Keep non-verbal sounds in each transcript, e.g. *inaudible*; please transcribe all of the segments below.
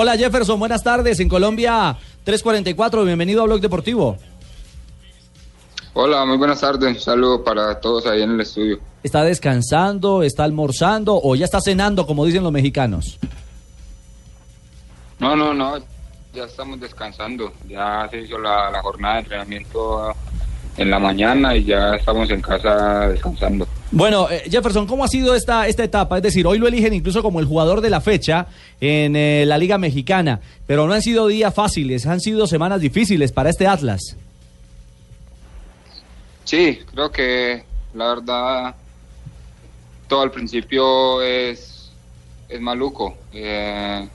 Hola Jefferson, buenas tardes. En Colombia 344. Bienvenido a Blog Deportivo. Hola, muy buenas tardes. Un saludo para todos ahí en el estudio. ¿Está descansando, está almorzando o ya está cenando, como dicen los mexicanos? No, no, no, ya estamos descansando. Ya se hizo la, la, jornada de entrenamiento en la mañana y ya estamos en casa descansando. Bueno, eh, Jefferson, ¿cómo ha sido esta, esta etapa? Es decir, hoy lo eligen incluso como el jugador de la fecha en eh, la Liga Mexicana, pero no han sido días fáciles, han sido semanas difíciles para este Atlas. Sí, creo que la verdad todo al principio es, es maluco. Eh,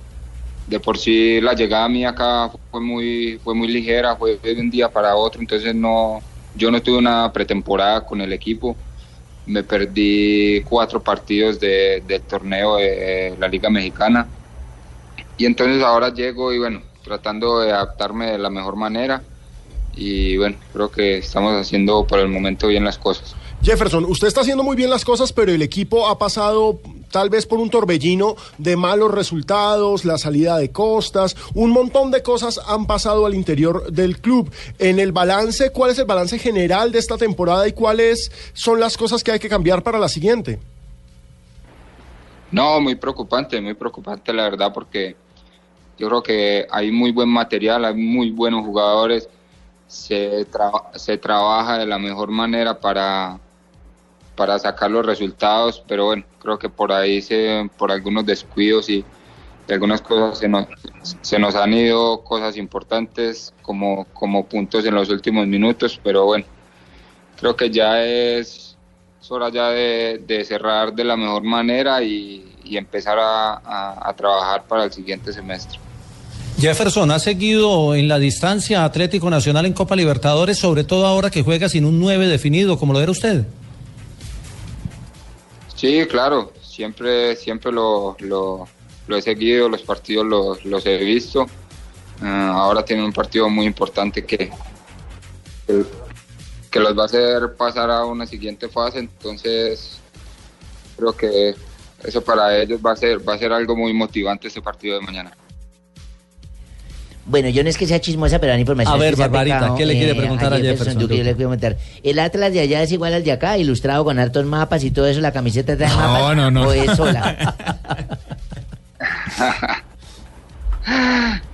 de por sí la llegada mía acá fue muy fue muy ligera, fue de un día para otro, entonces no yo no tuve una pretemporada con el equipo. Me perdí cuatro partidos de, del torneo de la Liga Mexicana. Y entonces ahora llego y bueno, tratando de adaptarme de la mejor manera. Y bueno, creo que estamos haciendo por el momento bien las cosas. Jefferson, usted está haciendo muy bien las cosas, pero el equipo ha pasado tal vez por un torbellino de malos resultados, la salida de costas, un montón de cosas han pasado al interior del club. En el balance, ¿cuál es el balance general de esta temporada y cuáles son las cosas que hay que cambiar para la siguiente? No, muy preocupante, muy preocupante la verdad porque yo creo que hay muy buen material, hay muy buenos jugadores, se, se trabaja de la mejor manera para, para sacar los resultados, pero bueno, creo que por ahí se, por algunos descuidos y, algunas cosas se nos, se nos han ido cosas importantes como, como puntos en los últimos minutos, pero bueno, creo que ya es, hora ya de, cerrar de la mejor manera y, empezar a, a trabajar para el siguiente semestre. Jefferson, ha seguido en la distancia Atlético Nacional en Copa Libertadores, sobre todo ahora que juega sin un 9 definido, como lo era usted. Sí, claro, siempre, siempre lo, he seguido, los partidos los, he visto. Ah, ahora tiene un partido muy importante que, que, los va a hacer pasar a una siguiente fase, entonces creo que eso para ellos va a ser, va a ser algo muy motivante este partido de mañana. Bueno, yo no es que sea chismosa, pero la información A ver, Barbarita, ¿qué le quiere eh, preguntar a, Jefferson? yo le preguntar. ¿El Atlas de allá es igual al de acá, ilustrado con hartos mapas y todo eso, la camiseta trae mapas? No, no, no. ¿O es sola? *laughs*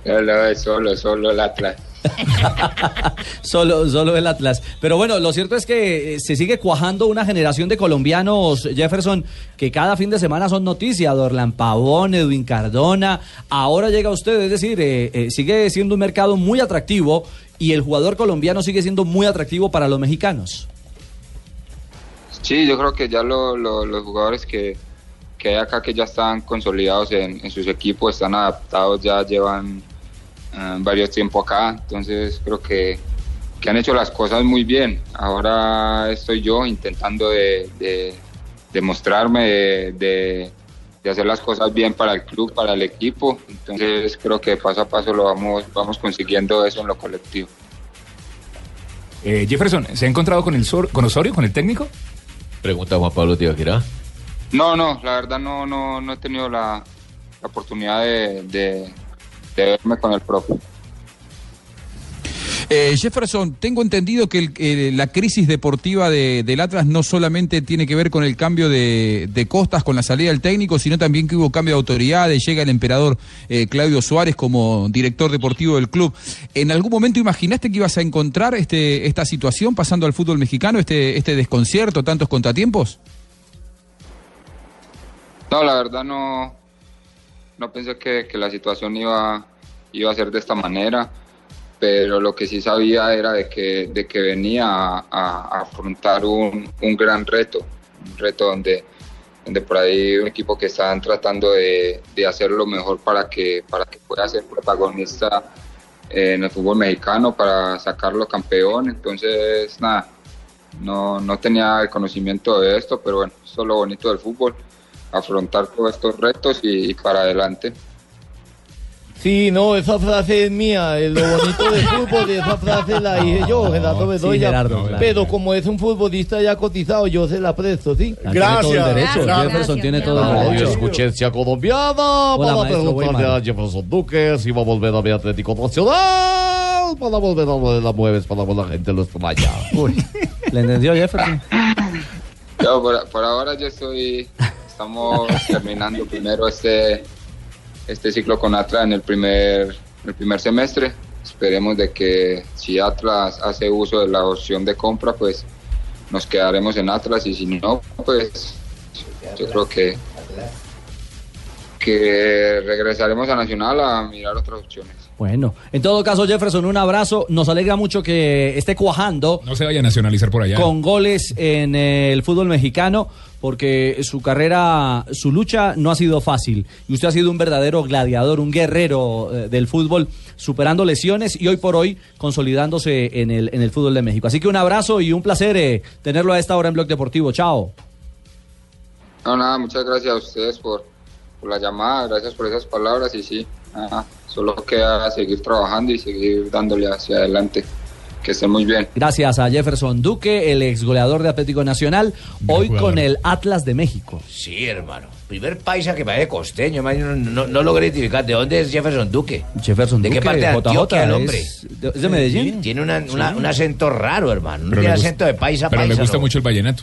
no, no, es solo, solo el Atlas. *laughs* solo, solo el Atlas. Pero bueno, lo cierto es que eh, se sigue cuajando una generación de colombianos, Jefferson, que cada fin de semana son noticias. Dorlan Pavón, Edwin Cardona. Ahora llega usted, es decir, eh, eh, sigue siendo un mercado muy atractivo y el jugador colombiano sigue siendo muy atractivo para los mexicanos. Sí, yo creo que ya los jugadores que, hay acá que ya están consolidados en sus equipos, están adaptados, ya llevan Ah, varios tiempo acá, entonces creo que, que, han hecho las cosas muy bien. Ahora estoy yo intentando de, de, de mostrarme, de, de, hacer las cosas bien para el club, para el equipo, entonces creo que paso a paso lo vamos, vamos consiguiendo eso en lo colectivo. Eh, Jefferson, ¿se ha encontrado con, el con Osorio, con el técnico? Pregunta Juan Pablo Tibaquirá. No, no, la verdad no, no, no he tenido la, la oportunidad de, verme con el propio. Eh, Jefferson, tengo entendido que la crisis deportiva de, del Atlas no solamente tiene que ver con el cambio de, costas, con la salida del técnico, sino también que hubo cambio de autoridades, llega el emperador eh, Claudio Suárez como director deportivo del club. ¿En algún momento imaginaste que ibas a encontrar este, esta situación pasando al fútbol mexicano, este, este desconcierto, tantos contratiempos? No, la verdad no, no pensé que, que la situación iba iba a ser de esta manera, pero lo que sí sabía era de que, de que venía a, afrontar un, un, gran reto, un reto donde, donde por ahí un equipo que están tratando de, de hacer lo mejor para que, para que pueda ser protagonista eh, en el fútbol mexicano, para sacarlo campeón. Entonces, nada, no, no tenía el conocimiento de esto, pero bueno, eso es lo bonito del fútbol, afrontar todos estos retos y, y para adelante. Sí, no, esa frase es mía. eh, Lo bonito del *laughs* fútbol, esa frase la dije yo, Gerardo Bedoya. Gerardo, claro. pero como es un futbolista ya cotizado, yo se la presto, ¿sí? Ah, Tiene todo el derecho. Gracias. Jefferson tiene todo el derecho. escuché Cia colombiana Hola, para maestro preguntarle a. Jefferson Duque si va a volver a mi Atlético Nacional para volver a lo de la mueves para que la gente lo extraña. Uy, ¿le entendió Jefferson? Yo, por, por ahora yo estoy, estamos *laughs* terminando primero este, este ciclo con Atlas en el primer, el primer semestre. Esperemos de que si Atlas hace uso de la opción de compra, pues nos quedaremos en Atlas y si no, pues yo creo que, que regresaremos a Nacional a mirar otras opciones. Bueno, en todo caso, Jefferson, un abrazo. Nos alegra mucho que esté cuajando No se vaya a nacionalizar por allá. con goles en el fútbol mexicano, porque su carrera, su lucha no ha sido fácil. Y usted ha sido un verdadero gladiador, un guerrero eh, del fútbol, superando lesiones y hoy por hoy consolidándose en el, en el fútbol de México. Así que un abrazo y un placer eh, tenerlo a esta hora en Blog Deportivo. Chao. No, nada, muchas gracias a ustedes por, por la llamada, gracias por esas palabras y sí, nada, solo queda seguir trabajando y seguir dándole hacia adelante. Que estén muy bien. Gracias a Jefferson Duque, el ex goleador de Atlético Nacional, hoy jugador. con el Atlas de México. Sí, hermano. Primer paisa que parece costeño, no, no, no logré identificar. ¿De dónde es Jefferson Duque? Jefferson ¿De qué Duque, parte de Antioquia el hombre? es de- es de Medellín. Tiene una- una- un acento raro, hermano. No tiene acento de paisa Pero paisa. le gusta no. mucho el vallenato.